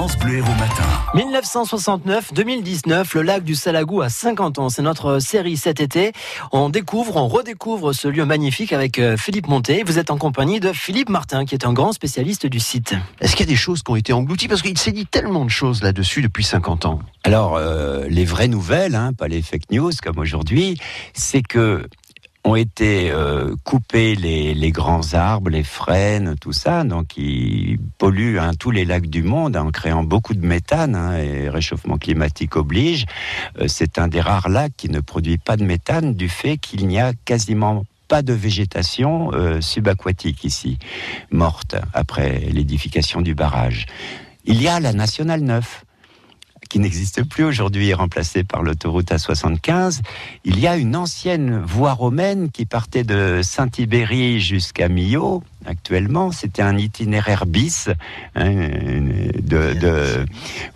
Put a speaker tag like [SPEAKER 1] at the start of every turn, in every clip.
[SPEAKER 1] France Bleu Héros Matin.
[SPEAKER 2] 1969-2019, le lac du Salagou a 50 ans. C'est notre série cet été. On découvre, on redécouvre ce lieu magnifique avec euh, Philippe Monté. Vous êtes en compagnie de Philippe Martin, qui est un grand spécialiste du site.
[SPEAKER 3] Est-ce qu'il y a des choses qui ont été englouties? Parce qu'il s'est dit tellement de choses là-dessus depuis 50 ans.
[SPEAKER 4] Alors, euh, les vraies nouvelles, hein, pas les fake news comme aujourd'hui, c'est que ont été euh, coupés les, grands arbres, les frênes, tout ça, donc ils polluent hein, tous les lacs du monde en créant beaucoup de méthane, hein, et réchauffement climatique oblige. Euh, c'est un des rares lacs qui ne produit pas de méthane du fait qu'il n'y a quasiment pas de végétation euh, subaquatique ici, morte après l'édification du barrage. Il y a la Nationale 9 qui n'existe plus aujourd'hui, est remplacée par l'autoroute A75. Il y a une ancienne voie romaine qui partait de Saint-Ibéry jusqu'à Millau. Actuellement, c'était un itinéraire bis hein, de,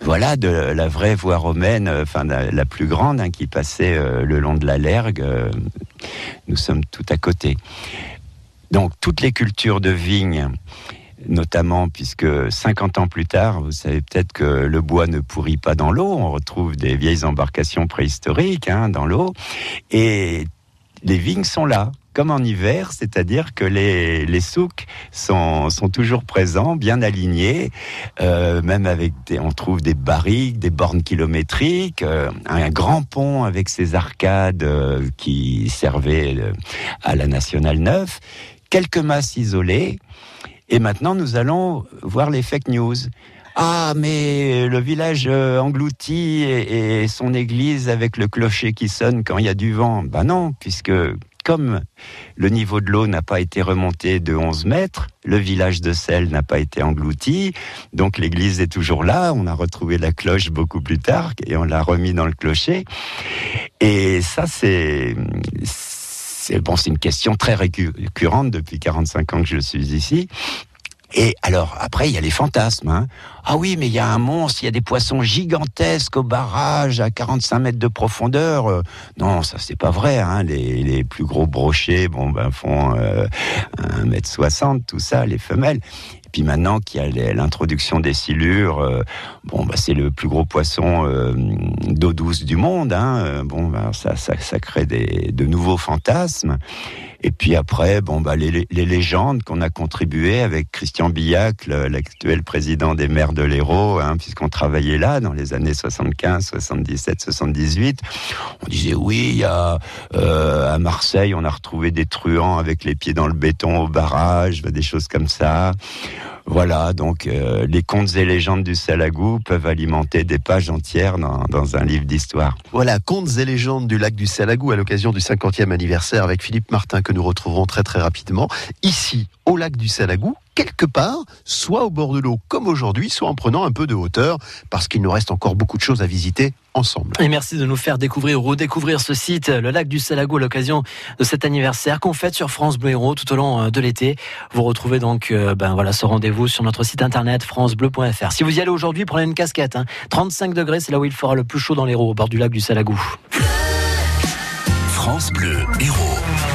[SPEAKER 4] voilà de la vraie voie romaine, enfin la, plus grande, hein, qui passait euh, le long de la Lergue. Euh, nous sommes tout à côté. Donc toutes les cultures de vignes notamment puisque 50 ans plus tard, vous savez peut-être que le bois ne pourrit pas dans l'eau, on retrouve des vieilles embarcations préhistoriques hein, dans l'eau, et les vignes sont là, comme en hiver, c'est-à-dire que les, les souks sont, sont toujours présents, bien alignés, euh, même avec des, on trouve des barriques, des bornes kilométriques, euh, un grand pont avec ses arcades euh, qui servaient à la Nationale 9, quelques masses isolées, et maintenant, nous allons voir les fake news. Ah, mais le village euh, englouti et, son église avec le clocher qui sonne quand il y a du vent. Ben non, puisque comme le niveau de l'eau n'a pas été remonté de 11 mètres, le village de Selle n'a pas été englouti, donc l'église est toujours là. On a retrouvé la cloche beaucoup plus tard et on l'a remis dans le clocher. Et ça, c'est c'est bon, une question très récurrente depuis 45 ans que je suis ici. Et alors, après, il y a les fantasmes. Hein. Ah oui, mais il y a un monstre, il y a des poissons gigantesques au barrage à 45 mètres de profondeur. Euh, non, ça, c'est pas vrai. Hein. Les, plus gros brochets bon, ben, font euh, 1m60, tout ça, les femelles. Puis maintenant qu'il y a l'introduction des silures, euh, bon, bah, c'est le plus gros poisson euh, d'eau douce du monde. Hein, euh, bon, bah, ça, ça, ça, crée des, de nouveaux fantasmes. Et puis après, bon, bah, les, les légendes qu'on a contribué avec Christian Billac, l'actuel président des maires de l'Hérault, hein, puisqu'on travaillait là dans les années 75, 77, 78. On disait oui, a à Marseille, on a retrouvé des truands avec les pieds dans le béton au barrage, des choses comme ça. Voilà, donc euh, les contes et légendes du Salagou peuvent alimenter des pages entières dans, un livre d'histoire.
[SPEAKER 3] Voilà, contes et légendes du lac du Salagou à l'occasion du 50e anniversaire avec Philippe Martin que nous retrouverons très très rapidement ici au lac du Salagou quelque part, soit au bord de l'eau comme aujourd'hui, soit en prenant un peu de hauteur, parce qu'il nous reste encore beaucoup de choses à visiter ensemble.
[SPEAKER 2] Et merci de nous faire découvrir ou redécouvrir ce site, le lac du Salago, à l'occasion de cet anniversaire qu'on fête sur France Bleu Héros tout au long euh, de l'été. Vous retrouvez donc euh, ben voilà, ce rendez-vous sur notre site internet francebleu.fr. Si vous y allez aujourd'hui, prenez une casquette. 35 hein. degrés, c'est là où il fera le plus chaud dans l'Hérault, au bord du lac du Salagou.
[SPEAKER 1] France Bleu Héros.